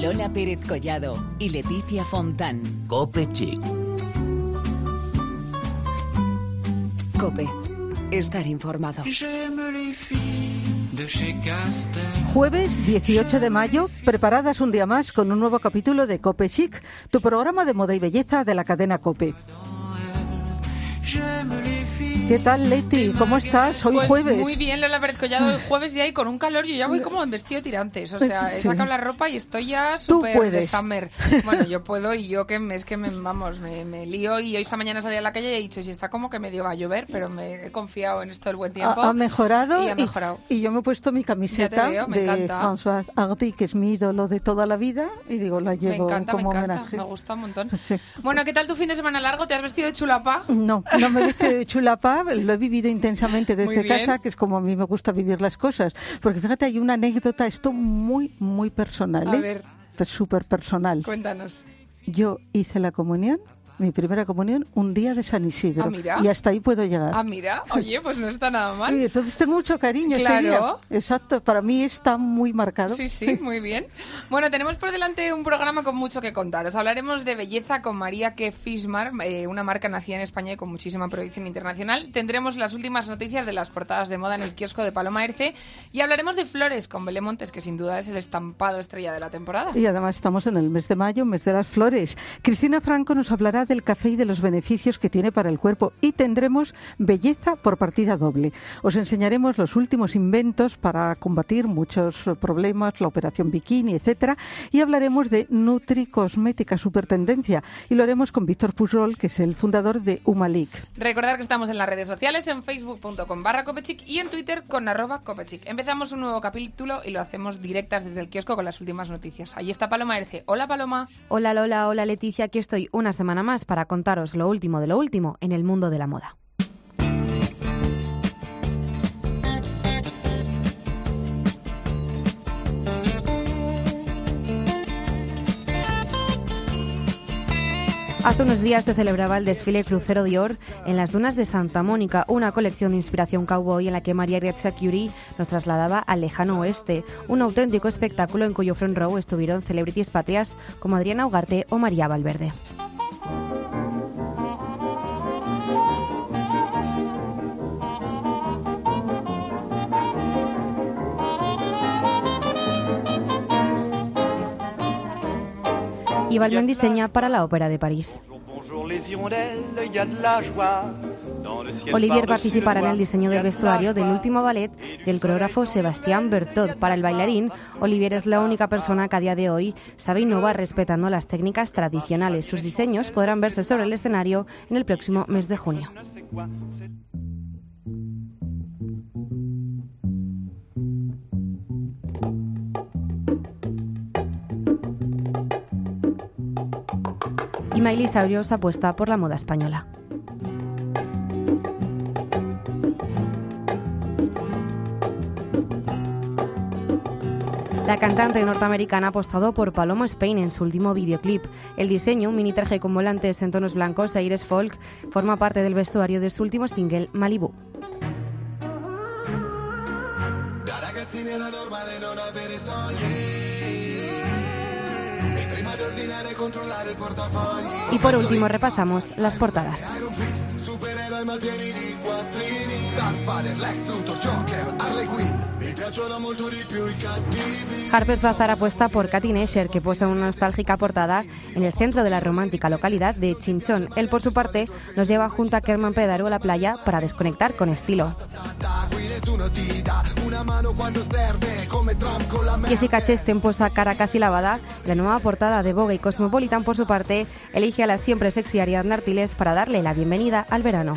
Lola Pérez Collado y Leticia Fontán. Cope Chic. Cope. Estar informado. Jueves 18 de mayo, preparadas un día más con un nuevo capítulo de Cope Chic, tu programa de moda y belleza de la cadena Cope. ¿Qué tal, Leti? ¿Cómo estás? Hoy Pues jueves. Muy bien, Lola Pérez Collado. Hoy jueves ya y con un calor. Yo ya voy como en vestido tirantes. O sea, he sacado la ropa y estoy ya súper de summer. Bueno, yo puedo y yo que me, es que me, vamos, me, me lío. Y hoy esta mañana salí a la calle y he dicho, si está como que medio va a llover, pero me he confiado en esto del buen tiempo. Ha, ha mejorado Y ha mejorado. y yo me he puesto mi camiseta veo, me de encanta. François Hardy, que es mi ídolo de toda la vida, y digo, la Me llevo encanta, me como encanta. homenaje. Me gusta un montón. Sí. Bueno, ¿qué tal tu fin de semana largo? ¿Te has vestido de chulapa? No, no me he vestido de chulapa, lo he vivido intensamente desde casa, que es como a mí me gusta vivir las cosas. Porque fíjate, hay una anécdota, esto muy, muy personal, A ¿eh? ver. Súper personal. Cuéntanos. Yo hice la comunión, mi primera comunión, un día de San Isidro. Ah, mira. Y hasta ahí puedo llegar. Ah, mira. Oye, pues no está nada mal. Y entonces tengo mucho cariño ese Claro. día. Exacto, para mí está muy marcado. Sí, sí, muy bien. Bueno, tenemos por delante un programa con mucho que contaros. Hablaremos de belleza con María K. Fishmar, eh, una marca nacida en España y con muchísima proyección internacional. Tendremos las últimas noticias de las portadas de moda en el kiosco de Paloma Erce y hablaremos de flores con Belé Montes, que sin duda es el estampado estrella de la temporada. Y además estamos en el mes de mayo, mes de las flores. Cristina Franco nos hablará del café y de los beneficios que tiene para el cuerpo y tendremos belleza por partida doble. Os enseñaremos los últimos inventos para combatir muchos problemas, la operación bikini, etcétera, y hablaremos de Nutri Cosmética Supertendencia y lo haremos con Víctor Pujol, que es el fundador de Humalic. Recordad que estamos en las redes sociales, en facebook.com barra copechic y en Twitter con arroba copechic. Empezamos un nuevo capítulo y lo hacemos directas desde el kiosco con las últimas noticias. Allí está Paloma Erce. Hola Paloma. Hola Lola, hola Leticia, aquí estoy una semana más para contaros lo último de lo último en el mundo de la moda. Hace unos días se celebraba el desfile Crucero Dior en las dunas de Santa Mónica, una colección de inspiración cowboy en la que María Grazia Curie nos trasladaba al lejano oeste, un auténtico espectáculo en cuyo front row estuvieron celebrities patrias como Adriana Ugarte o María Valverde. Y Balmain diseña para la Ópera de París. Olivier participará en el diseño del vestuario del último ballet del coreógrafo Sebastián Bertot. Para el bailarín, Olivier es la única persona que a día de hoy sabe innovar respetando las técnicas tradicionales. Sus diseños podrán verse sobre el escenario en el próximo mes de junio. Miley Cyrus apuesta por la moda española. La cantante norteamericana ha apostado por Paloma Spain en su último videoclip. El diseño, un mini traje con volantes en tonos blancos e aires folk, forma parte del vestuario de su último single, Malibu. Y por último repasamos las portadas. Harper's Bazaar apuesta por Katy Nesher, que posa una nostálgica portada en el centro de la romántica localidad de Chinchón. Él, por su parte, nos lleva junto a Kerman Pedaro a la playa para desconectar con estilo. Jessica Chastain posa cara casi lavada. La nueva portada de Vogue y Cosmopolitan, por su parte, elige a la siempre sexy Ariadna Artiles para darle la bienvenida al verano.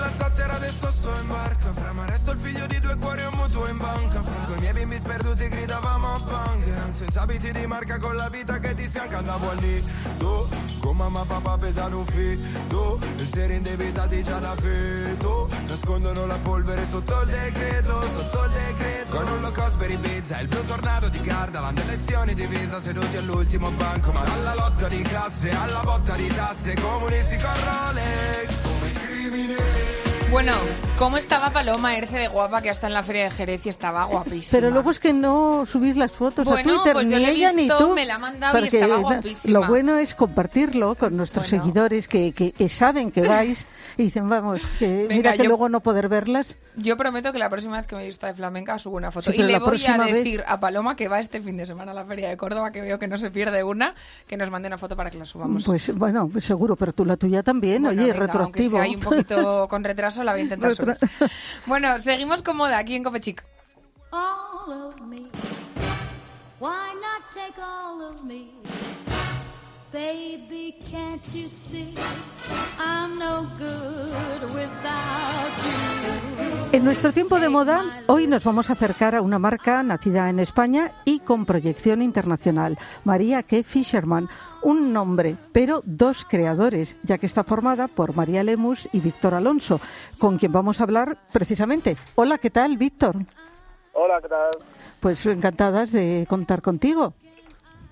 Partito con la zattera, adesso sto in barca. Fra ma resto il figlio di due cuori e un mutuo in banca. Fra coi miei bimbi sperduti gridavamo bang. Senza abiti di marca con la vita che ti sfianca. Andavo lì Do, con mamma e papà pesano un fido. Essere indebitati già da feto Nascondono la polvere sotto il decreto, sotto il decreto. Con un low cost per Ibiza, il blu tornado di Gardaland Lezioni di visa seduti all'ultimo banco. Ma alla lotta di classe, alla botta di tasse. Comunisti con Rolex. Come criminali Bueno, ¿cómo estaba Paloma Erce de guapa que hasta en la feria de Jerez y estaba guapísima? Pero luego es que no subís las fotos a Bueno, Twitter, pues yo ni he ella ni visto, tú. me la mandado y porque estaba na- guapísima. Lo bueno es compartirlo con nuestros Bueno. seguidores que, que- que saben que vais y dicen, vamos, que Venga, mira que yo- luego no poder verlas. Yo prometo que la próxima vez que me vista de flamenca subo una foto. Sí, y le voy a próxima vez- decir a Paloma que va este fin de semana a la feria de Córdoba, que veo que no se pierde una, que nos mande una foto para que la subamos. Pues bueno, pues seguro, pero tú la tuya también, Bueno, oye, venga, retroactivo. sea ahí un poquito con retraso, la voy a intentar subir. Bueno, seguimos con moda aquí en Copechic. all of me. Why not take all of me? Baby, can't you see I'm no good? En nuestro tiempo de moda, hoy nos vamos a acercar a una marca nacida en España y con proyección internacional, María K. Fisherman. Un nombre, pero dos creadores, ya que está formada por María Lemus y Víctor Alonso, con quien vamos a hablar precisamente. Hola, ¿qué tal, Víctor? Hola, ¿qué tal? Pues encantadas de contar contigo.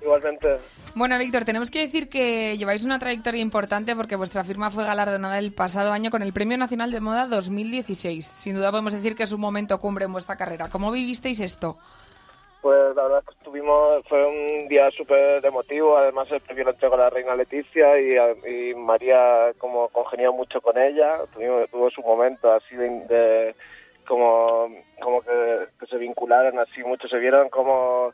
Igualmente. Bueno, Víctor, tenemos que decir que lleváis una trayectoria importante porque vuestra firma fue galardonada el pasado año con el Premio Nacional de Moda 2016. Sin duda podemos decir que es un momento cumbre en vuestra carrera. ¿Cómo vivisteis esto? Pues la verdad que estuvimos, fue un día súper emotivo, además el premio lo entregó la reina Leticia y, y María como congenió mucho con ella, tuvimos, tuvo su momento así de, de- como, como que, que se vincularon así mucho, se vieron como,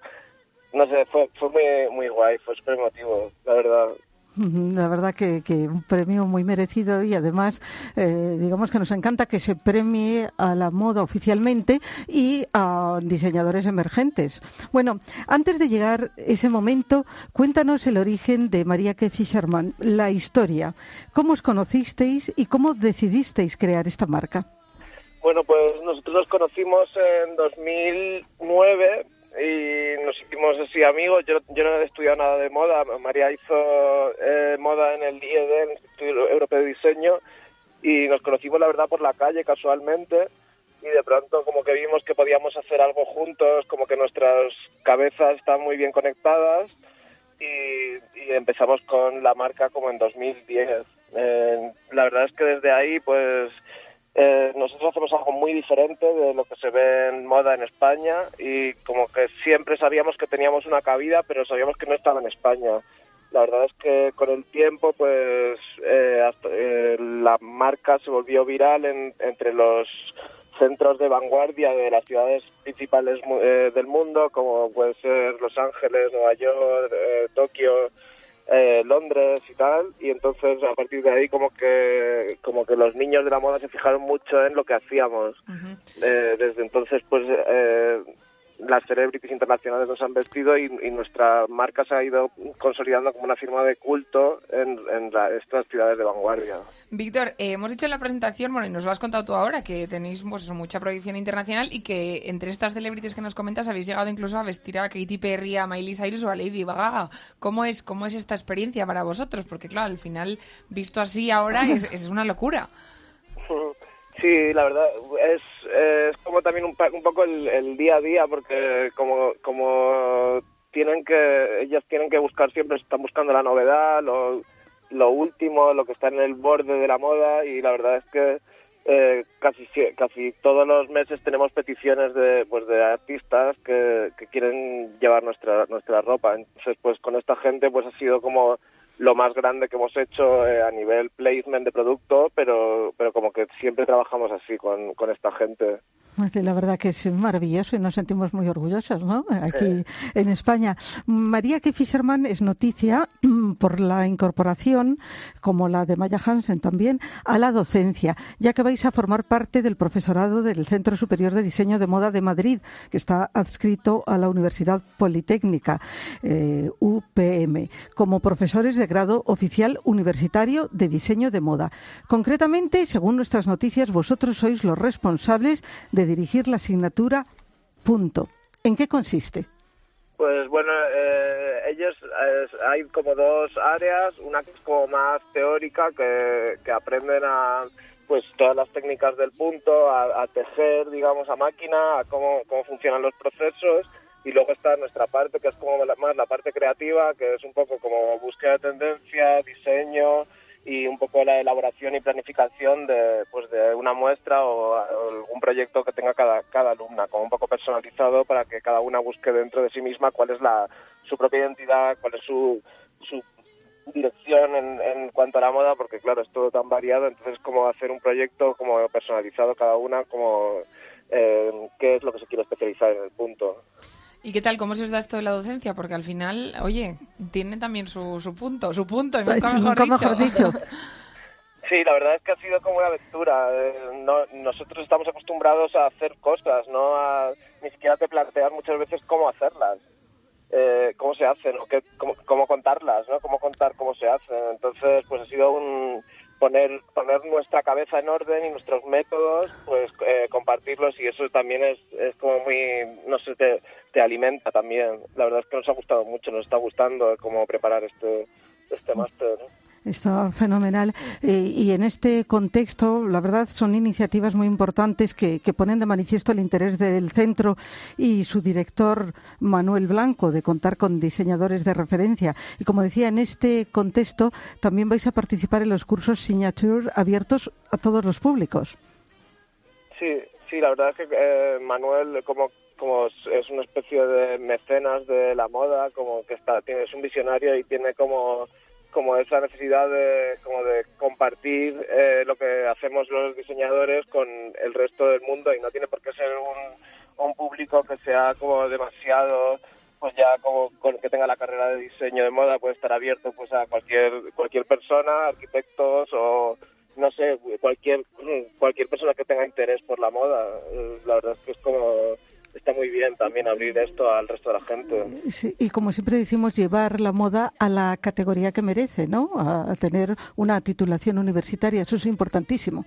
no sé, fue, fue muy, muy guay, fue súper emotivo, la verdad. La verdad que, que un premio muy merecido y además, eh, digamos que nos encanta que se premie a la moda oficialmente y a diseñadores emergentes. Bueno, antes de llegar ese momento, cuéntanos el origen de María K. Fisherman, la historia. ¿Cómo os conocisteis y cómo decidisteis crear esta marca? Bueno, pues nosotros nos conocimos en 2009 y nos hicimos así amigos. Yo, yo no he estudiado nada de moda. María hizo eh, moda en el IED, el Instituto Europeo de Diseño, y nos conocimos, la verdad, por la calle casualmente. Y de pronto como que vimos que podíamos hacer algo juntos, como que nuestras cabezas están muy bien conectadas y, y empezamos con la marca como en 2010. Eh, la verdad es que desde ahí pues eh, nosotros hacemos algo muy diferente de lo que se ve en moda en España y como que siempre sabíamos que teníamos una cabida, pero sabíamos que no estaba en España. La verdad es que con el tiempo, pues eh, hasta- eh, la marca se volvió viral en- entre los centros de vanguardia de las ciudades principales eh, del mundo, como puede ser Los Ángeles, Nueva York, eh, Tokio, eh, Londres y tal y entonces a partir de ahí como que como que los niños de la moda se fijaron mucho en lo que hacíamos. Eh, desde entonces pues eh, las celebrities internacionales nos han vestido y, y nuestra marca se ha ido consolidando como una firma de culto en, en la- estas ciudades de vanguardia Víctor, eh, hemos dicho en la presentación, bueno, y nos lo has contado tú ahora, que tenéis pues, mucha proyección internacional y que entre estas celebrities que nos comentas habéis llegado incluso a vestir a Katy Perry, a Miley Cyrus o a Lady Gaga. ¿Cómo es, cómo es esta experiencia para vosotros? Porque claro, al final, visto así ahora, es, es una locura. Sí, la verdad, es, como también un, un poco el, día a día, porque como, como tienen que, ellas tienen que buscar siempre, están buscando la novedad, lo, lo último, lo que está en el borde de la moda, y la verdad es que eh, casi casi todos los meses tenemos peticiones de pues de artistas que, que quieren llevar nuestra nuestra ropa. Entonces pues con esta gente pues ha sido como lo más grande que hemos hecho eh, a nivel placement de producto pero pero como que siempre trabajamos así con, con esta gente La verdad que es maravilloso y nos sentimos muy orgullosos, ¿no? Aquí en España. María K. Fisherman es noticia por la incorporación, como la de Maya Hansen también, a la docencia, ya que vais a formar parte del profesorado del Centro Superior de Diseño de Moda de Madrid, que está adscrito a la Universidad Politécnica, eh, UPM, como profesores de grado oficial universitario de diseño de moda. Concretamente, según nuestras noticias, vosotros sois los responsables de dirigir la asignatura punto. ¿En qué consiste? Pues bueno, eh, ellos eh, hay como dos áreas, una que es como más teórica, que, aprenden a pues todas las técnicas del punto, a, a tejer, digamos, a máquina, a cómo, cómo funcionan los procesos, y luego está nuestra parte, que es como la- más la parte creativa, que es un poco como búsqueda de tendencia, diseño y un poco la elaboración y planificación de, pues de una muestra o, o algún proyecto que tenga cada, cada alumna, como un poco personalizado para que cada una busque dentro de sí misma cuál es la, su propia identidad, cuál es su, su dirección en, en cuanto a la moda, porque claro, es todo tan variado, entonces como hacer un proyecto como personalizado cada una, como eh, qué es lo que se quiere especializar en el punto. ¿Y qué tal? ¿Cómo se os da esto de la docencia? Porque al final, oye, tiene también su, su punto, su punto, y nunca Ay, mejor nunca dicho. mejor dicho. Sí, la verdad es que ha sido como una aventura. Eh, no- nosotros estamos acostumbrados a hacer cosas, no a ni siquiera te planteas muchas veces cómo hacerlas, eh, cómo se hacen o qué, cómo, cómo contarlas, ¿no? Cómo contar cómo se hacen. Entonces, pues ha sido un poner poner nuestra cabeza en orden y nuestros métodos, pues eh, compartirlos y eso también es, es como muy, no sé, te, te alimenta también. La verdad es que nos ha gustado mucho, nos está gustando eh, cómo preparar este este máster. ¿no? Está fenomenal. Eh, y en este contexto, la verdad, son iniciativas muy importantes que, que ponen de manifiesto el interés del centro y su director, Manuel Blanco, de contar con diseñadores de referencia. Y como decía, en este contexto también vais a participar en los cursos Signature abiertos a todos los públicos. Sí, sí, la verdad es que eh, Manuel como como es- una especie de mecenas de la moda, como que está tiene es un visionario y tiene como como esa necesidad de como de compartir eh, lo que hacemos los diseñadores con el resto del mundo y no tiene por qué ser un, un público que sea como demasiado pues ya como con que tenga la carrera de diseño de moda puede estar abierto pues a cualquier cualquier persona arquitectos o no sé cualquier cualquier persona que tenga interés por la moda. Eh, la verdad es que es como está muy bien también abrir esto al resto de la gente Sí, y como siempre decimos, llevar la moda a la categoría que merece, ¿no? A, a tener una titulación universitaria, eso es importantísimo.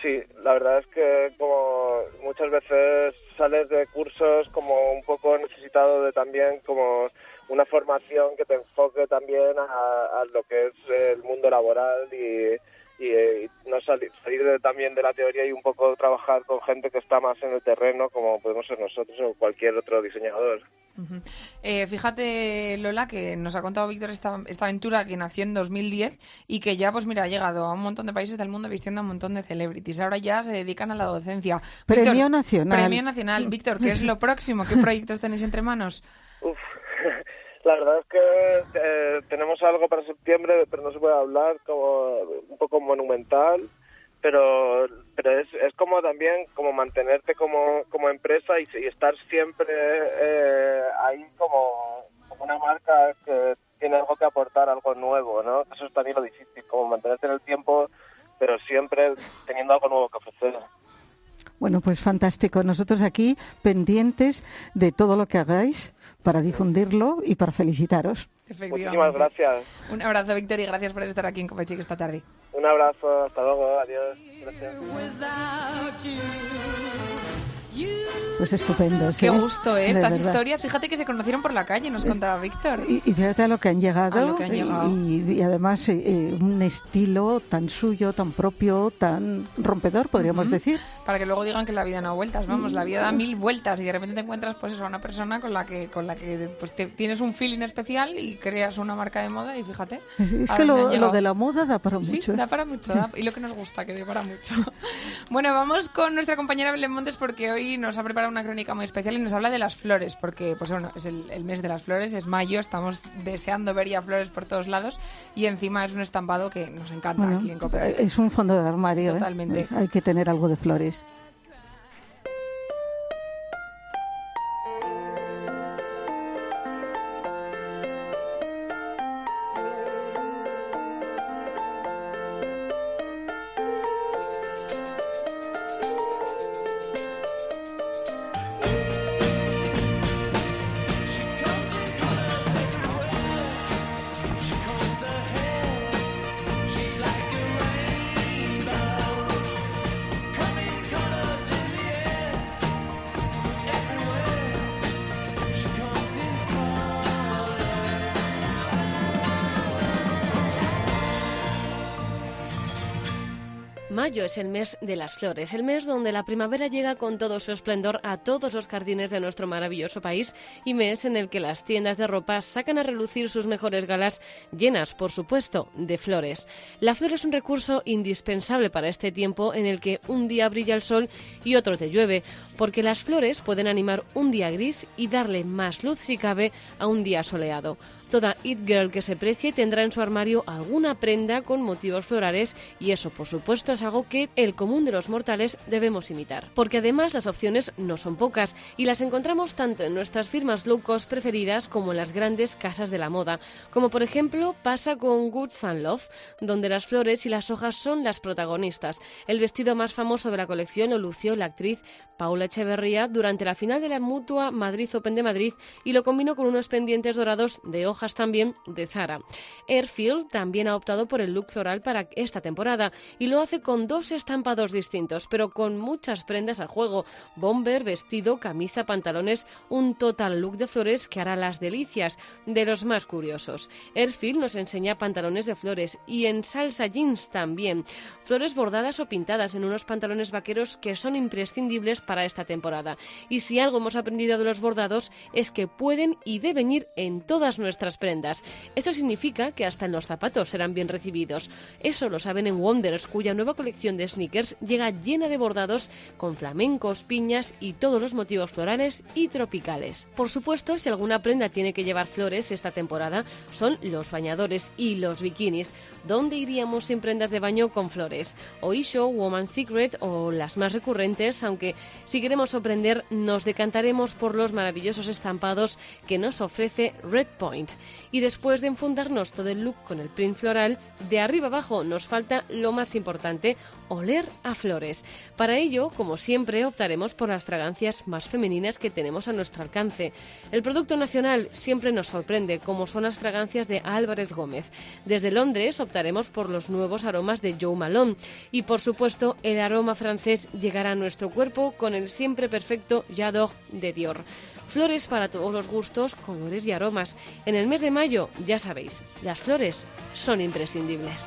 Sí, la verdad es que como muchas veces sales de cursos como un poco necesitado de también como una formación que te enfoque también a, a lo que es el mundo laboral y, y, eh, y no salir, salir de- también de la teoría y un poco trabajar con gente que está más en el terreno como podemos ser nosotros o cualquier otro diseñador. Eh, fíjate, Lola, que nos ha contado Víctor esta, esta aventura que nació en 2010 y que ya, pues mira, ha llegado a un montón de países del mundo vistiendo a un montón de celebrities. Ahora ya se dedican a la docencia. Premio Víctor, nacional. Premio nacional. Víctor, ¿qué es lo próximo? ¿Qué proyectos tenéis entre manos? Uf, la verdad es que eh, tenemos algo para septiembre, pero no se puede hablar, como un poco monumental, pero pero es, es como también como mantenerte como, como empresa y, estar siempre eh, ahí como, como una marca que tiene algo que aportar, algo nuevo, ¿no? Eso es también lo difícil, como mantenerte en el tiempo, pero siempre teniendo algo nuevo que ofrecer. Bueno, pues fantástico. Nosotros aquí pendientes de todo lo que hagáis para difundirlo y para felicitaros. Efectivamente. Muchísimas gracias. Un abrazo, Víctor, y gracias por estar aquí en Copa Chica esta tarde. Un abrazo, hasta luego, adiós. Gracias. You Pues estupendo. Qué gusto, ¿eh? Estas verdad. historias, fíjate que se conocieron por la calle, nos contaba Víctor. Y, y fíjate a lo que han llegado, A lo que han y- llegado. Y, y además eh, eh, un estilo tan suyo, tan propio, tan rompedor, podríamos Ujú. decir. Para que luego digan que la vida no da vueltas, vamos, la vida da mil vueltas y de repente te encuentras pues eso, a una persona con la que con la que pues te- tienes un feeling especial y creas una marca de moda y fíjate. Es, es que lo, lo de la moda da para Sí, mucho. ¿eh? da para mucho, da- y lo que nos gusta, que da para mucho. Bueno, vamos con nuestra compañera Belén Montes porque hoy nos ha preparado una crónica muy especial y nos habla de las flores, porque pues bueno, es el, el mes de las flores, es mayo, estamos deseando ver ya flores por todos lados y encima es un estampado que nos encanta Bueno, aquí en Chica. es un fondo de armario. ¿eh? Totalmente. Hay que tener algo de flores. Mayo es el mes de las flores, el mes donde la primavera llega con todo su esplendor a todos los jardines de nuestro maravilloso país y mes en el que las tiendas de ropa sacan a relucir sus mejores galas llenas, por supuesto, de flores. La flor es un recurso indispensable para este tiempo en el que un día brilla el sol y otro te llueve, porque las flores pueden animar un día gris y darle más luz si cabe a un día soleado. Toda It Girl que se precie tendrá en su armario alguna prenda con motivos florales y eso, por supuesto, es algo que el común de los mortales debemos imitar. Porque además las opciones no son pocas y las encontramos tanto en nuestras firmas low cost preferidas como en las grandes casas de la moda, como por ejemplo pasa con Good Sun Love, donde las flores y las hojas son las protagonistas. El vestido más famoso de la colección lo lució la actriz Paula Echeverría durante la final de la mutua Madrid Open de Madrid y lo combinó con unos pendientes dorados de hojas también de Zara. Airfield también ha optado por el look floral para esta temporada y lo hace con dos estampados distintos, pero con muchas prendas a juego: bomber, vestido, camisa, pantalones, un total look de flores que hará las delicias de los más curiosos. Airfield nos enseña pantalones de flores y en salsa jeans también, flores bordadas o pintadas en unos pantalones vaqueros que son imprescindibles para esta temporada. Y si algo hemos aprendido de los bordados es que pueden y deben ir en todas nuestras prendas. Eso significa que hasta en los zapatos serán bien recibidos. Eso lo saben en Wonders, cuya nueva colección de sneakers llega llena de bordados con flamencos, piñas y todos los motivos florales y tropicales. Por supuesto, si alguna prenda tiene que llevar flores esta temporada, son los bañadores y los bikinis. ¿Dónde iríamos sin prendas de baño con flores? Oisho, Woman Secret o las más recurrentes, aunque si queremos sorprender, nos decantaremos por los maravillosos estampados que nos ofrece Red Point. Y después de enfundarnos todo el look con el print floral, de arriba abajo nos falta lo más importante, oler a flores. Para ello, como siempre, optaremos por las fragancias más femeninas que tenemos a nuestro alcance. El producto nacional siempre nos sorprende, como son las fragancias de Álvarez Gómez. Desde Londres optaremos por los nuevos aromas de Joe Malone y, por supuesto, el aroma francés llegará a nuestro cuerpo con el siempre perfecto J'adore de Dior. Flores para todos los gustos, colores y aromas. En el mes de mayo, ya sabéis, las flores son imprescindibles.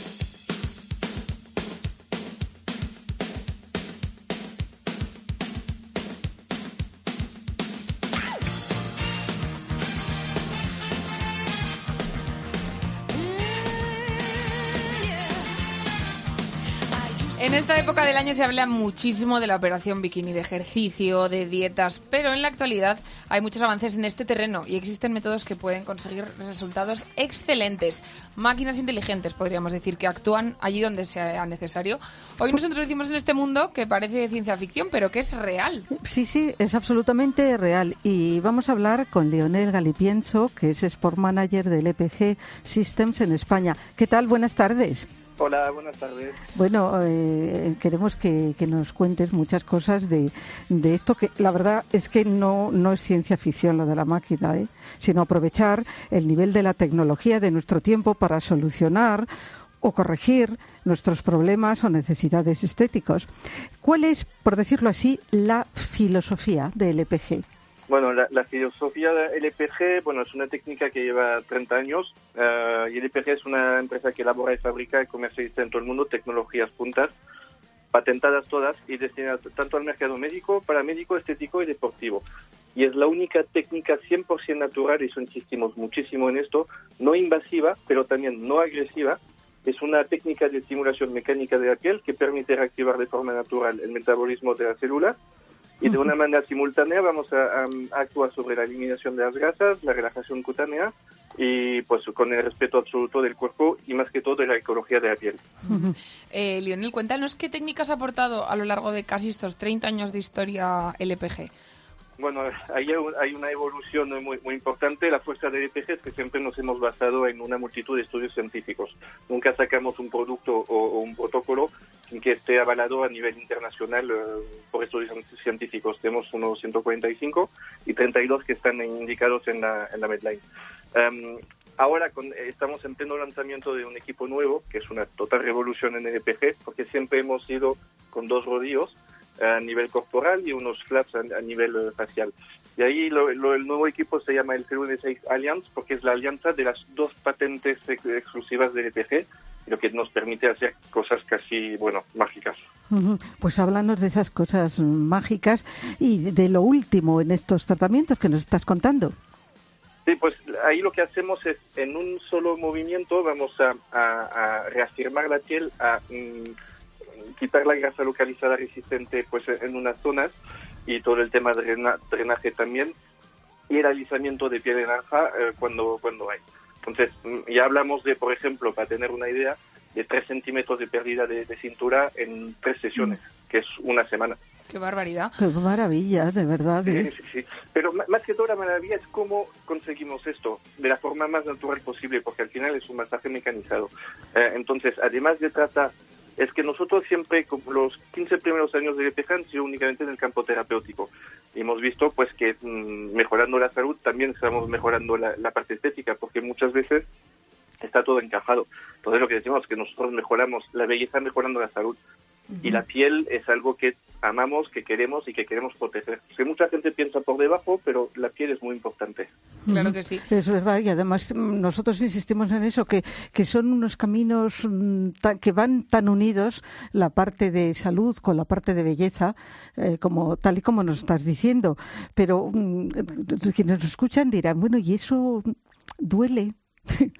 En esta época del año se habla muchísimo de la operación bikini, de ejercicio, de dietas, pero en la actualidad hay muchos avances en este terreno y existen métodos que pueden conseguir resultados excelentes. Máquinas inteligentes, podríamos decir, que actúan allí donde sea necesario. Hoy nos introducimos en este mundo que parece de ciencia ficción, pero que es real. Sí, sí, es absolutamente real. Y vamos a hablar con Leonel Galipienso, que es Sport Manager del EPG Systems en España. ¿Qué tal? Buenas tardes. Hola, buenas tardes. Bueno, eh, queremos que, que nos cuentes muchas cosas de, de esto que la verdad es que no, no es ciencia ficción lo de la máquina, ¿eh? sino aprovechar el nivel de la tecnología de nuestro tiempo para solucionar o corregir nuestros problemas o necesidades estéticos. ¿Cuál es, por decirlo así, la filosofía del EPG? Bueno, la, la filosofía LPG, bueno, es una técnica que lleva 30 años eh, y LPG es una empresa que elabora y fabrica y comercializa en todo el mundo tecnologías puntas, patentadas todas y destinadas tanto al mercado médico, paramédico, estético y deportivo. Y es la única técnica 100% natural, y eso insistimos muchísimo en esto, no invasiva, pero también no agresiva. Es una técnica de estimulación mecánica de la piel que permite reactivar de forma natural el metabolismo de la célula Y de una manera simultánea vamos a, a actuar sobre la eliminación de las grasas, la relajación cutánea y pues con el respeto absoluto del cuerpo y más que todo de la ecología de la piel. Eh, Lionel, cuéntanos qué técnicas ha aportado a lo largo de casi estos 30 años de historia LPG. Bueno, hay, hay una evolución muy, muy importante. La fuerza del EPG es que siempre nos hemos basado en una multitud de estudios científicos. Nunca sacamos un producto o, o un protocolo sin que esté avalado a nivel internacional eh, por estudios científicos. Tenemos unos 145 y 32 que están indicados en la, en la Medline. Em, ahora con- estamos en pleno lanzamiento de un equipo nuevo, que es una total revolución en el EPG, porque siempre hemos ido con dos rodillos eh, a nivel corporal y unos flaps a, a nivel eh, facial. Y ahí lo- lo- el nuevo equipo se llama el CLV6 Alliance, porque es la alianza de las dos patentes ex- exclusivas del EPG, lo que nos permite hacer cosas casi, bueno, mágicas. Pues háblanos de esas cosas mágicas y de lo último en estos tratamientos que nos estás contando. Sí, pues ahí lo que hacemos es, en un solo movimiento, vamos a, a- a reafirmar la piel, a mm, quitar la grasa localizada resistente pues en unas zonas y todo el tema de drena- drenaje también y el alisamiento de piel naranja eh, cuando, cuando hay. Entonces, mm, ya hablamos de, por ejemplo, para tener una idea, de 3 centímetros de pérdida de, de cintura en tres sesiones, que es una semana. Qué barbaridad. Qué maravilla, de verdad. ¿eh? Sí, sí, sí. Pero más que todo la maravilla es cómo conseguimos esto de la forma más natural posible, porque al final es un masaje mecanizado. Eh, entonces, además de tratar, es que nosotros siempre, como los 15 primeros años de EPG han sido únicamente en el campo terapéutico. Hemos visto pues que mm, mejorando la salud también estamos mejorando la, la parte estética, porque muchas veces está todo encajado. Entonces lo que decimos es que nosotros mejoramos la belleza mejorando la salud. Y la piel es algo que amamos, que queremos y que queremos proteger. Que mucha gente piensa por debajo, pero la piel es muy importante. Claro que sí. Es verdad, y además mm, nosotros insistimos en eso, que, que son unos caminos mm, tan- que van tan unidos, la parte de salud con la parte de belleza, eh, como tal y como nos estás diciendo. Pero mm, quienes nos escuchan dirán, bueno, ¿y eso duele?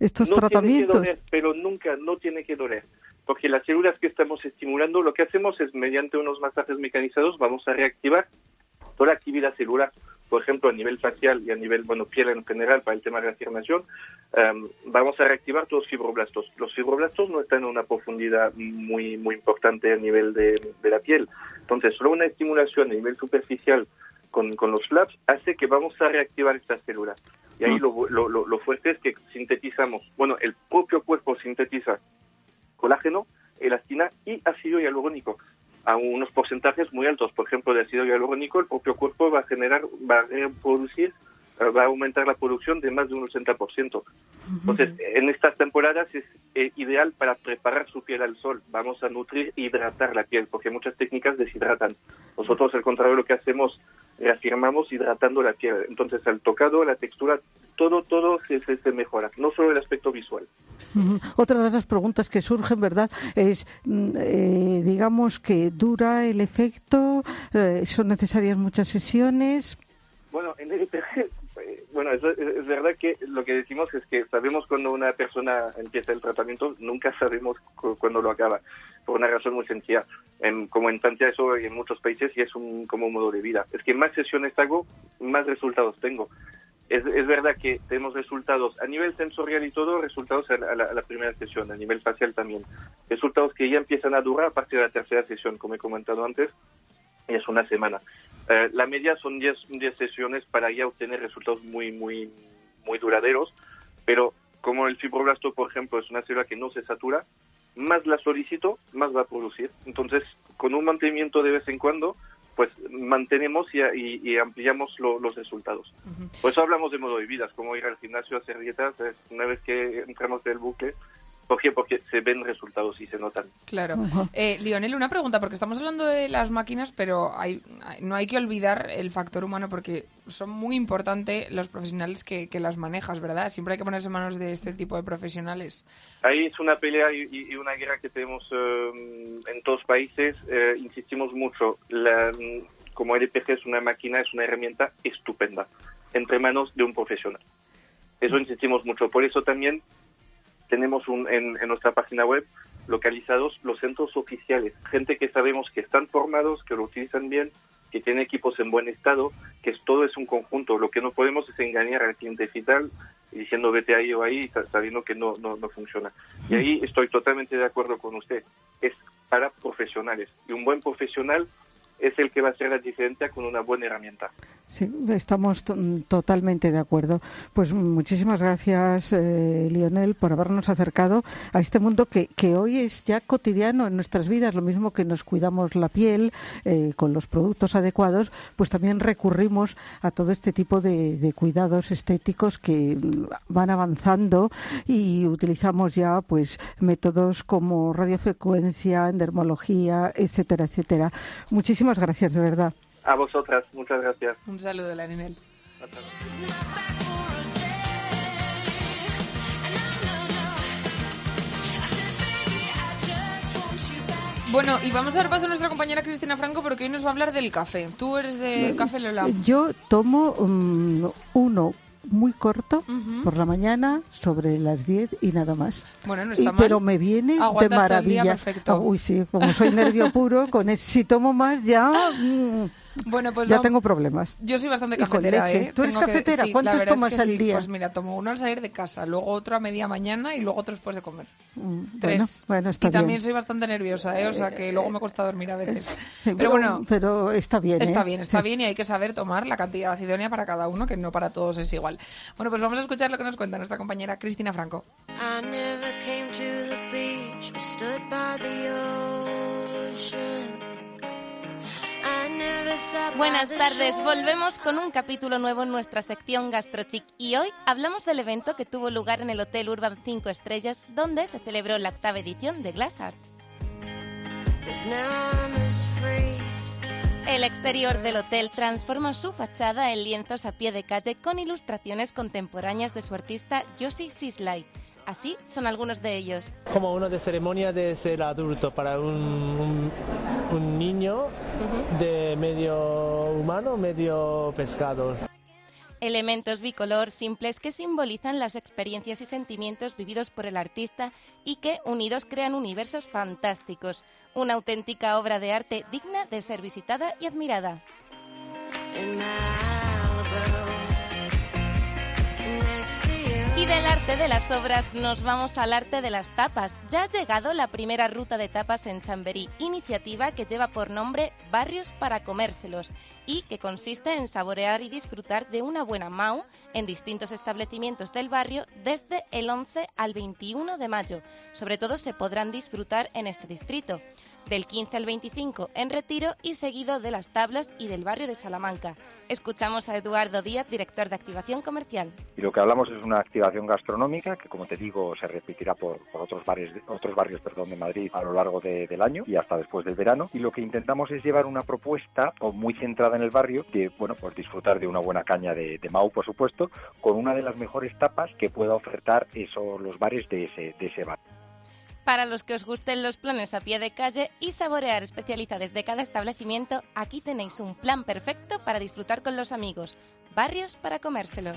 Estos no tratamientos. Tiene que doler, pero nunca, no tiene que doler. Porque las células que estamos estimulando, lo que hacemos es, mediante unos masajes mecanizados, vamos a reactivar toda la actividad celular. Por ejemplo, a nivel facial y a nivel, bueno, piel en general, para el tema de la afirmación, em, vamos a reactivar todos los fibroblastos. Los fibroblastos no están en una profundidad muy, muy importante a nivel de, de la piel. Entonces, solo una estimulación a nivel superficial con, con los flaps hace que vamos a reactivar estas células. Y ahí lo, lo, lo- lo fuerte es que sintetizamos, bueno, el propio cuerpo sintetiza colágeno, elastina y ácido hialurónico a unos porcentajes muy altos. Por ejemplo, de ácido hialurónico, el propio cuerpo va a generar, va a reproducir, eh, va a aumentar la producción de más de un 80%. Entonces, en estas temporadas es eh, ideal para preparar su piel al sol. Vamos a nutrir e hidratar la piel, porque muchas técnicas deshidratan. Nosotros, al contrario, lo que hacemos, reafirmamos hidratando la piel. Entonces, al tocado, la textura, todo, todo se, se, se mejora, no solo el aspecto visual. Otra de las preguntas que surgen, ¿verdad? Es, mm, eh, digamos, que dura el efecto, eh, son necesarias muchas sesiones. Bueno, en el EPG, bueno, es, verdad que lo que decimos es que sabemos cuando una persona empieza el tratamiento, nunca sabemos cu- cuándo lo acaba, por una razón muy sencilla. En- como en Francia eso en muchos países y es un, como un modo de vida. Es que más sesiones hago, más resultados tengo. Es, es verdad que tenemos resultados a nivel sensorial y todo, resultados a la, la- a la primera sesión, a nivel facial también. Resultados que ya empiezan a durar a partir de la tercera sesión, como he comentado antes, es una semana. Eh, la media son 10 10 sesiones para ya obtener resultados muy, muy, muy duraderos, pero como el fibroblasto, por ejemplo, es una célula que no se satura, más la solicito, más va a producir. Entonces, con un mantenimiento de vez en cuando, pues mantenemos y, y- y ampliamos lo- los resultados. Por eso hablamos de modo de vida, como ir al gimnasio a hacer dietas, una vez que entramos del bucle. ¿Por qué? Porque se ven resultados y se notan. Claro. Eh, Lionel, una pregunta, porque estamos hablando de las máquinas, pero hay, no hay que olvidar el factor humano porque son muy importantes los profesionales que, que las manejas, ¿verdad? Siempre hay que ponerse en manos de este tipo de profesionales. Ahí es una pelea y, y- y una guerra que tenemos eh, en todos países. Eh, insistimos mucho. La, como el EPG es una máquina, es una herramienta estupenda entre manos de un profesional. Eso insistimos mucho. Por eso también tenemos un, en, en nuestra página web localizados los centros oficiales, gente que sabemos que están formados, que lo utilizan bien, que tiene equipos en buen estado, que todo es un conjunto. Lo que no podemos es engañar al cliente final diciendo vete ahí o ahí, sabiendo que no, no, no funciona. Y ahí estoy totalmente de acuerdo con usted. Es para profesionales. Y un buen profesional es el que va a hacer la diferencia con una buena herramienta. Sí, estamos to- totalmente de acuerdo. Pues muchísimas gracias, eh, Lionel, por habernos acercado a este mundo que, que hoy es ya cotidiano en nuestras vidas, lo mismo que nos cuidamos la piel eh, con los productos adecuados, pues también recurrimos a todo este tipo de, de cuidados estéticos que van avanzando y utilizamos ya pues métodos como radiofrecuencia, endermología, etcétera, etcétera. Muchísimas gracias, de verdad. A vosotras, muchas gracias. Un saludo, Larinel. Bueno, y vamos a dar paso a nuestra compañera Cristina Franco porque hoy nos va a hablar del café. Tú eres de café Lola. Yo tomo mm, uno muy corto por la mañana sobre las 10 y nada más. Bueno, no Y- está mal. pero me viene de Aguantas todo el día maravilla. perfecto. Ah, uy, sí, como soy nervio puro, con si tomo más ya mm, Bueno, pues ya va- tengo problemas. Yo soy bastante Y con cafetera, leche. ¿eh? ¿Tú eres Tengo que- cafetera? sí, ¿Cuántos verdad es tomas que al sí. día? Pues mira, tomo uno al salir de casa, luego otro a media mañana y luego otro después de comer. Mm, Tres. Bueno, bueno, está y también bien. soy bastante nerviosa, ¿eh? O sea que luego me cuesta dormir a veces. Sí, Pero bueno, pero está bien. Está ¿eh? bien, está Sí. bien y hay que saber tomar la cantidad idónea para cada uno, que no para todos es igual. Bueno, pues vamos a escuchar lo que nos cuenta nuestra compañera Cristina Franco. I never came to the beach stood by the ocean. Buenas tardes, volvemos con un capítulo nuevo en nuestra sección Gastrochic y hoy hablamos del evento que tuvo lugar en el Hotel Urban 5 Estrellas donde se celebró la octava edición de Glass Art. El exterior del hotel transforma su fachada en lienzos a pie de calle con ilustraciones contemporáneas de su artista Josie Sisley. Así son algunos de ellos. como una de ceremonia de ser adulto para un, un, un niño de medio humano, medio pescado. Elementos bicolor simples que simbolizan las experiencias y sentimientos vividos por el artista y que, unidos, crean universos fantásticos. Una auténtica obra de arte digna de ser visitada y admirada. Del arte de las obras nos vamos al arte de las tapas. Ya ha llegado la primera ruta de tapas en Chamberí, iniciativa que lleva por nombre Barrios para comérselos y que consiste en saborear y disfrutar de una buena mau en distintos establecimientos del barrio desde el 11 al 21 de mayo. Sobre todo se podrán disfrutar en este distrito. Del 15 al 25 en Retiro y seguido de Las Tablas y del barrio de Salamanca. Escuchamos a Eduardo Díaz, director de Activación Comercial. Y lo que hablamos es una activación gastronómica que, como te digo, se repetirá por, otros barrios, otros barrios perdón, de Madrid a lo largo de- del año y hasta después del verano. Y lo que intentamos es llevar una propuesta muy centrada en el barrio de, bueno, pues disfrutar de una buena caña de, de Mau, por supuesto, con una de las mejores tapas que pueda ofertar eso, los bares de ese, de ese barrio. Para los que os gusten los planes a pie de calle y saborear especialidades de cada establecimiento, aquí tenéis un plan perfecto para disfrutar con los amigos. Barrios para comérselo.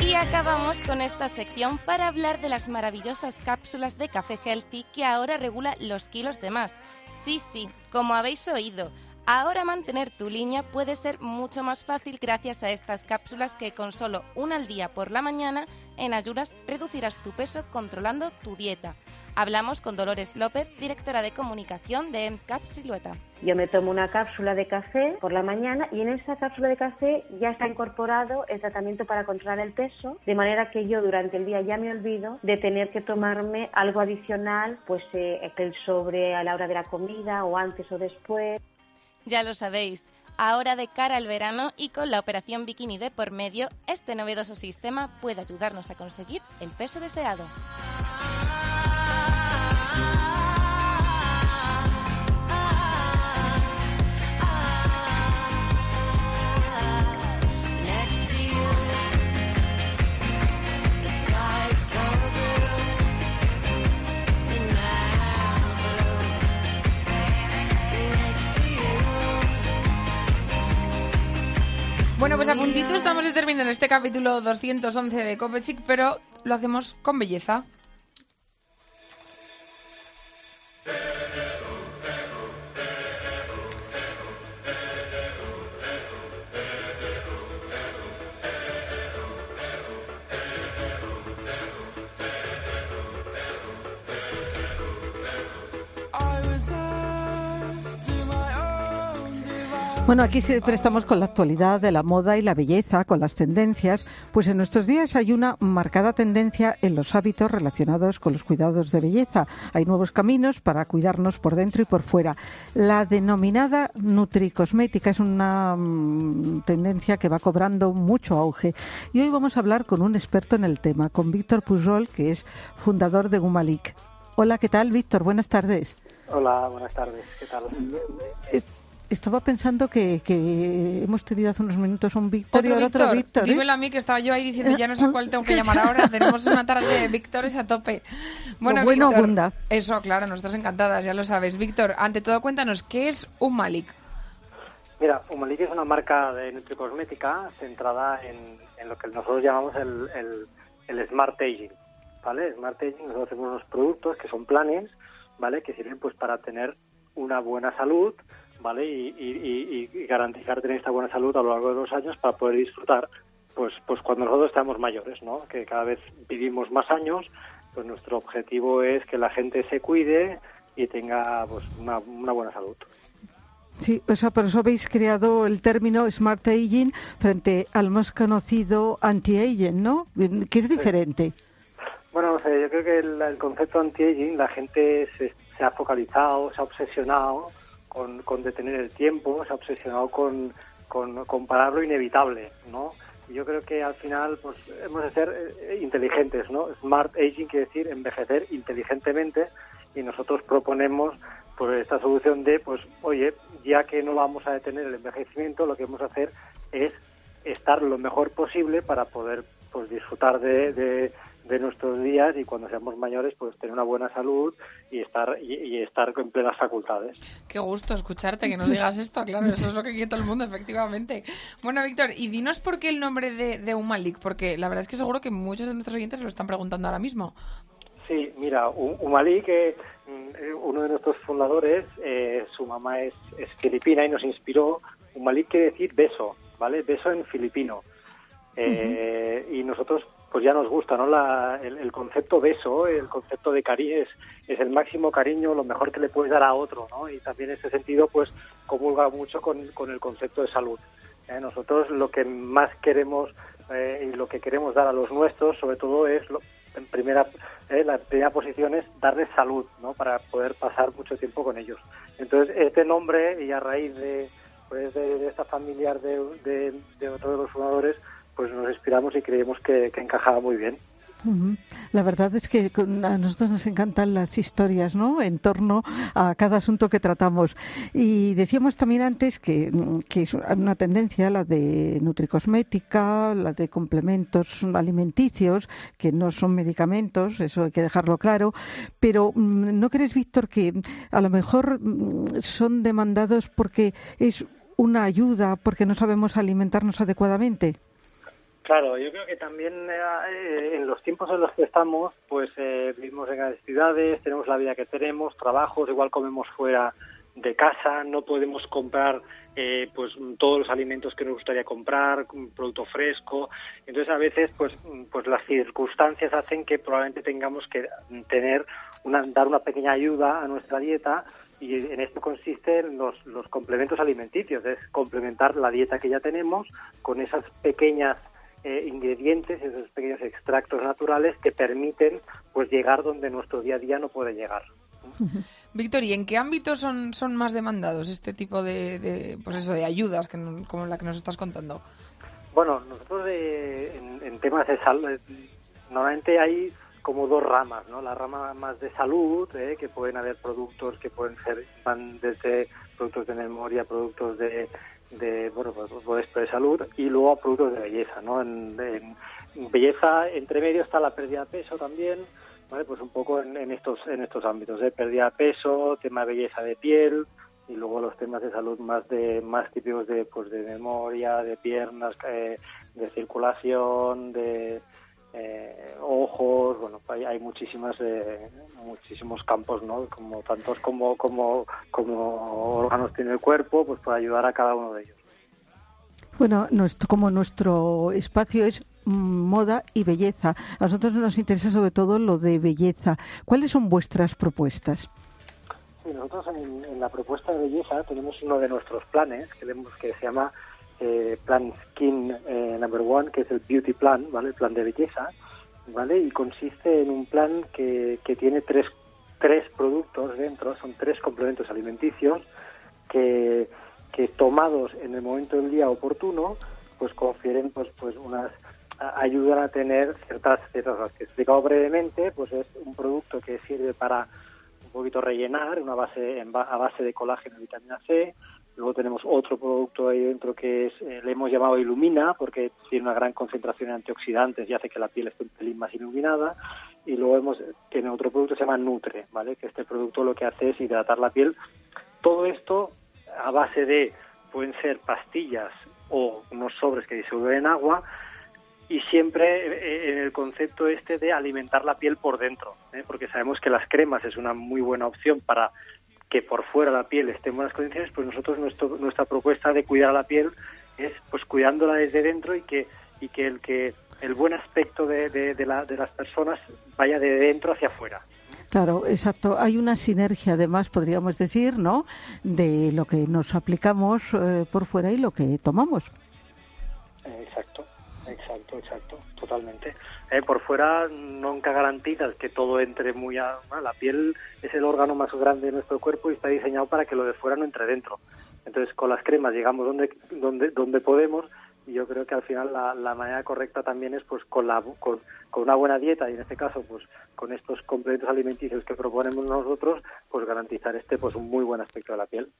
Y acabamos con esta sección para hablar de las maravillosas cápsulas de café healthy que ahora regula los kilos de más. Sí, sí, como habéis oído. Ahora mantener tu línea puede ser mucho más fácil gracias a estas cápsulas que con solo una al día por la mañana en ayunas reducirás tu peso controlando tu dieta. Hablamos con Dolores López, directora de comunicación de EndCap Silueta. Yo me tomo una cápsula de café por la mañana y en esa cápsula de café ya está incorporado el tratamiento para controlar el peso, de manera que yo durante el día ya me olvido de tener que tomarme algo adicional, pues eh, el sobre a la hora de la comida o antes o después. Ya lo sabéis, ahora de cara al verano y con la operación bikini de por medio, este novedoso sistema puede ayudarnos a conseguir el peso deseado. Puntito estamos de terminar este capítulo 211 de Copechic, pero lo hacemos con belleza. Bueno, aquí siempre estamos con la actualidad de la moda y la belleza, con las tendencias. Pues en nuestros días hay una marcada tendencia en los hábitos relacionados con los cuidados de belleza. Hay nuevos caminos para cuidarnos por dentro y por fuera. La denominada nutricosmética es una mm, tendencia que va cobrando mucho auge. Y hoy vamos a hablar con un experto en el tema, con Víctor Pujol, que es fundador de Gumalik. Hola, ¿qué tal, Víctor? Buenas tardes. Hola, buenas tardes. ¿Qué tal? Es- Estaba pensando que, que hemos tenido hace unos minutos un Víctor y Otro ahora otro Víctor, Víctor. ¿eh? dímelo a mí que estaba yo ahí diciendo ya no sé cuál tengo que llamar ahora. Tenemos una tarde de Víctores a tope. Bueno, Lo bueno Víctor, abunda. Eso, claro, nosotras encantadas, ya lo sabes. Víctor, ante todo cuéntanos, ¿qué es un Malik? Mira, Humalik es una marca de nutricosmética centrada en, en lo que nosotros llamamos el, el, el Smart Aging, ¿vale? Smart Aging, nosotros hacemos unos productos que son planes, ¿vale? Que sirven pues para tener una buena salud, ¿vale? Y, y- garantizar tener esta buena salud a lo largo de los años para poder disfrutar, pues, pues cuando nosotros estamos mayores, ¿no? Que cada vez vivimos más años, pues nuestro objetivo es que la gente se cuide y tenga pues una, una buena salud. Sí, o sea, por eso habéis creado el término Smart Aging frente al más conocido Anti-Aging, ¿no? Que es diferente. Bueno, no sé, yo creo que el, el concepto anti-aging, la gente se, se ha focalizado, se ha obsesionado con, con detener el tiempo, se ha obsesionado con, con, parar lo inevitable, ¿no? Yo creo que al final, pues, hemos de ser eh, inteligentes, ¿no? Smart aging quiere decir envejecer inteligentemente y nosotros proponemos pues esta solución de, pues, oye, ya que no vamos a detener el envejecimiento, lo que vamos a hacer es estar lo mejor posible para poder pues disfrutar de, de, de nuestros días y cuando seamos mayores pues tener una buena salud y estar y, y estar en plenas facultades. Qué gusto escucharte, que nos digas esto, claro, eso es lo que quiere todo el mundo, efectivamente. Bueno, Víctor, y dinos por qué el nombre de, de porque la verdad es que seguro que muchos de nuestros oyentes se lo están preguntando ahora mismo. Sí, mira, Umali, que mm, uno de nuestros fundadores, eh, su mamá es, es filipina y nos inspiró. Umali quiere decir beso, ¿vale? Beso en filipino. Eh, Y nosotros, pues ya nos gusta, ¿no? La- el, el concepto beso, el concepto de cariño es, es el máximo cariño, lo mejor que le puedes dar a otro, ¿no? Y también en ese sentido, pues comulga mucho con, con el concepto de salud. Eh, nosotros lo que más queremos eh, y lo que queremos dar a los nuestros, sobre todo, es lo- en primera eh, la primera posición es darles salud, ¿no? Para poder pasar mucho tiempo con ellos. Entonces este nombre y a raíz de pues de, esta familiar de, de, de otro de los fundadores, pues nos inspiramos y creemos que, que encajaba muy bien. La verdad es que a nosotros nos encantan las historias, ¿no? En torno a cada asunto que tratamos. Y decíamos también antes que, que es una tendencia, la de nutricosmética, la de complementos alimenticios, que no son medicamentos, eso hay que dejarlo claro. Pero mm, ¿no crees, Víctor, que a lo mejor mm, son demandados porque es una ayuda, porque no sabemos alimentarnos adecuadamente? Claro, yo creo que también eh, en los tiempos en los que estamos, pues eh, vivimos en grandes ciudades, tenemos la vida que tenemos, trabajos, igual comemos fuera de casa, no podemos comprar eh, pues todos los alimentos que nos gustaría comprar, un producto fresco. Entonces a veces pues pues las circunstancias hacen que probablemente tengamos que tener una dar una pequeña ayuda a nuestra dieta y en esto consisten los los complementos alimenticios, es complementar la dieta que ya tenemos con esas pequeñas eh, ingredientes, esos pequeños extractos naturales que permiten pues llegar donde nuestro día a día no puede llegar. Víctor, ¿y en qué ámbitos son, son más demandados este tipo de, de, pues eso, de ayudas que, como la que nos estás contando? Bueno, nosotros en, en temas de salud, eh, normalmente hay como dos ramas, ¿no? La rama más de salud, eh, que pueden haber productos que pueden ser, van desde productos de memoria, productos de, de bueno, pues, de salud, y luego productos de belleza, ¿no? En, belleza, entre medio está la pérdida de peso también, ¿vale? Pues un poco en, en estos en estos ámbitos, de pérdida de peso, tema de belleza de piel, y luego los temas de salud más de más típicos de pues de memoria de piernas eh, de circulación de eh, ojos bueno hay, hay muchísimas eh, muchísimos campos no como tantos como como como órganos tiene el cuerpo pues para ayudar a cada uno de ellos Bueno, nuestro, como nuestro espacio es mm, moda y belleza, a nosotros nos interesa sobre todo lo de belleza. ¿Cuáles son vuestras propuestas? Sí, nosotros en, en la propuesta de belleza tenemos uno de nuestros planes que, vemos que se llama eh, Plan Skin eh, Number One, que es el Beauty Plan, ¿vale? El plan de belleza, ¿vale? Y consiste en un plan que, que tiene tres, tres productos dentro, son tres complementos alimenticios que, que tomados en el momento del día oportuno, pues confieren pues, pues unas ayudan a tener ciertas ciertas cosas que he explicado brevemente, pues es un producto que sirve para un poquito rellenar, una base en a base de colágeno y vitamina C. Luego tenemos otro producto ahí dentro que es, eh, le hemos llamado Ilumina, porque tiene una gran concentración de antioxidantes y hace que la piel esté un pelín más iluminada. Y luego hemos, tiene otro producto que se llama Nutre, ¿vale? Que este producto lo que hace es hidratar la piel. Todo esto a base de, pueden ser pastillas o unos sobres que disuelven en agua, y siempre eh, en el concepto este de alimentar la piel por dentro, ¿eh? porque sabemos que las cremas es una muy buena opción para que por fuera la piel esté en buenas condiciones, pues nosotros nuestro, nuestra propuesta de cuidar a la piel es pues cuidándola desde dentro y que y que el que el buen aspecto de, de, de la- de las personas vaya de dentro hacia afuera. Claro, exacto. Hay una sinergia, además, podríamos decir, ¿no? De lo que nos aplicamos eh, por fuera y lo que tomamos. Exacto, exacto, exacto, totalmente. Eh, por fuera nunca garantizas que todo entre muy a... La piel es el órgano más grande de nuestro cuerpo y está diseñado para que lo de fuera no entre dentro. Entonces, con las cremas llegamos donde donde donde podemos y yo creo que al final la, la manera correcta también es pues con la con, con una buena dieta y en este caso pues con estos complementos alimenticios que proponemos nosotros pues garantizar este pues un muy buen aspecto de la piel.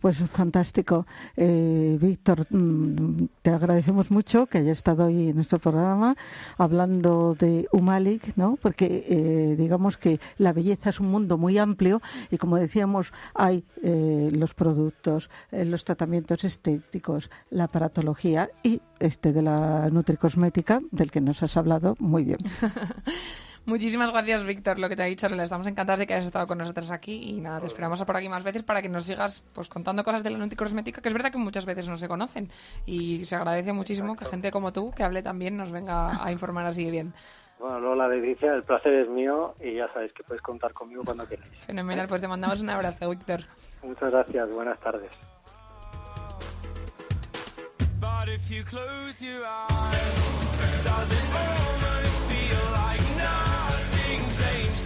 Pues fantástico. Eh, Víctor, mm, te agradecemos mucho que haya estado hoy en nuestro programa hablando de Humalic, ¿no? Porque eh, digamos que la belleza es un mundo muy amplio y como decíamos, hay eh, los productos, eh, los tratamientos estéticos, la aparatología y este de la nutricosmética, del que nos has hablado muy bien. Muchísimas gracias, Víctor, lo que te ha dicho. Lola. Estamos encantadas de que hayas estado con nosotros aquí y nada, te esperamos por aquí más veces para que nos sigas pues contando cosas de la nutricosmética, que es verdad que muchas veces no se conocen y se agradece muchísimo que gente como tú, que hable también, nos venga a informar así de bien. Bueno, Lola, Leticia, el placer es mío y ya sabéis que podéis contar conmigo cuando queráis. Fenomenal, pues te mandamos un abrazo, Víctor. Muchas gracias, buenas tardes. But if you close your eyes, does it almost feel like change.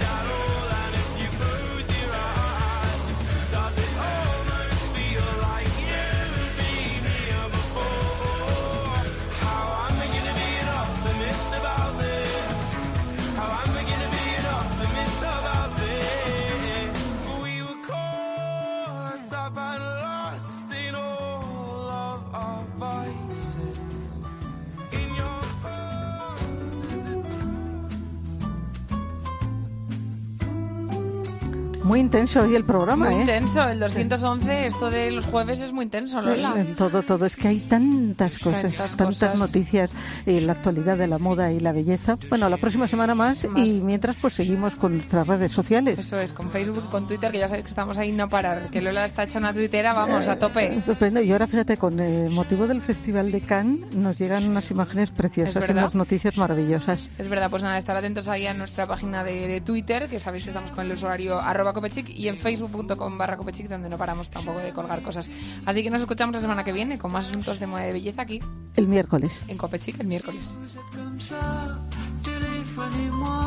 Muy intenso hoy el programa, Muy ¿eh? intenso, el 211, esto de los jueves es muy intenso, Lola. En todo, todo. Es que hay tantas cosas, Tantas tantas, cosas. noticias en la actualidad de la moda y la belleza. Bueno, la próxima semana más, Más. y mientras pues seguimos con nuestras redes sociales. Eso es, con Facebook, con Twitter, que ya sabéis que estamos ahí no parar. Que Lola está hecha una tuitera, vamos, a tope. Estupendo. Y ahora fíjate, con el motivo del Festival de Cannes nos llegan unas imágenes preciosas y unas noticias maravillosas. Es verdad, pues nada, estar atentos ahí a nuestra página de, de Twitter, que sabéis que estamos con el usuario arroba copechic, y en facebook.com barra copechic, donde no paramos tampoco de colgar cosas. Así que nos escuchamos la semana que viene con más asuntos de moda y de belleza aquí El miércoles. en Copechic el miércoles. Comme ça, téléphonez-moi.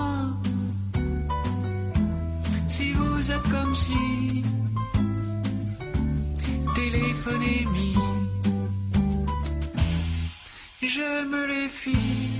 Si vous êtes comme si, téléphonez-moi. J'aime les filles